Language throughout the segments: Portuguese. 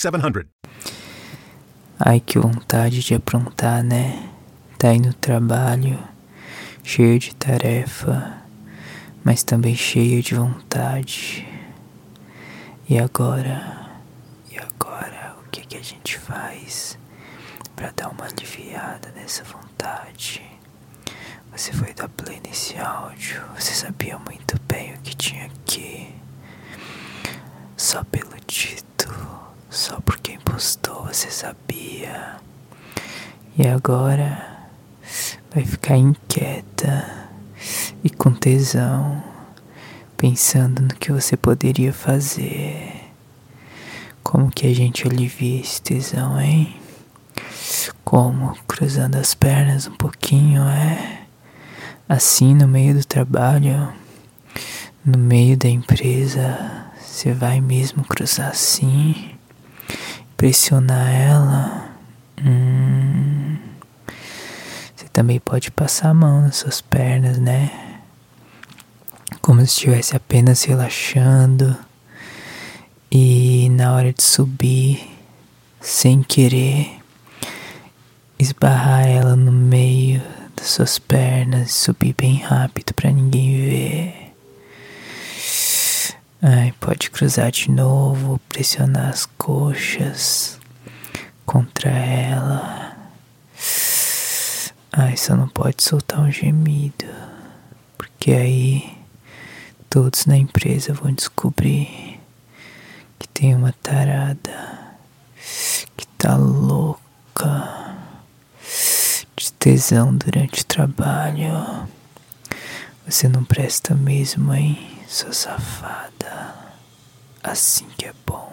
4700. Ai, que vontade de aprontar, né? Tá aí no trabalho, cheio de tarefa, mas também cheio de vontade. E agora? E agora? O que, que a gente faz para dar uma aliviada nessa vontade? Você foi dar play nesse áudio, você sabia muito bem o que tinha aqui. Só pelo título, você sabia. E agora vai ficar inquieta e com tesão, pensando no que você poderia fazer. Como que a gente alivia esse tesão, hein? Como cruzando as pernas um pouquinho, é? Assim no meio do trabalho, no meio da empresa, você vai mesmo cruzar assim, pressionar ela. Hum. Você também pode passar a mão nas suas pernas, né? Como se estivesse apenas relaxando. E na hora de subir, sem querer, esbarrar ela no meio das suas pernas subir bem rápido para ninguém ver. Ai, pode cruzar de novo, pressionar as coxas contra ela. Ai, só não pode soltar um gemido, porque aí todos na empresa vão descobrir que tem uma tarada que tá louca de tesão durante o trabalho. Você não presta mesmo, hein, sua safada? Assim que é bom.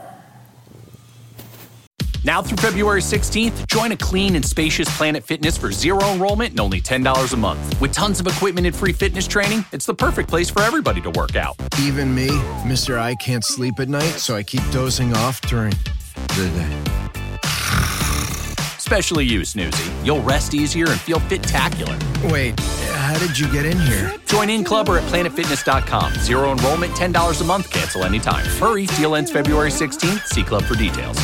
Now through February 16th, join a clean and spacious Planet Fitness for zero enrollment and only $10 a month. With tons of equipment and free fitness training, it's the perfect place for everybody to work out. Even me, Mr. I can't sleep at night, so I keep dozing off during the day. Especially you, Snoozy. You'll rest easier and feel fit-tacular. Wait, how did you get in here? Join in club or at planetfitness.com. Zero enrollment, $10 a month, cancel anytime. Hurry, deal ends February 16th. See club for details.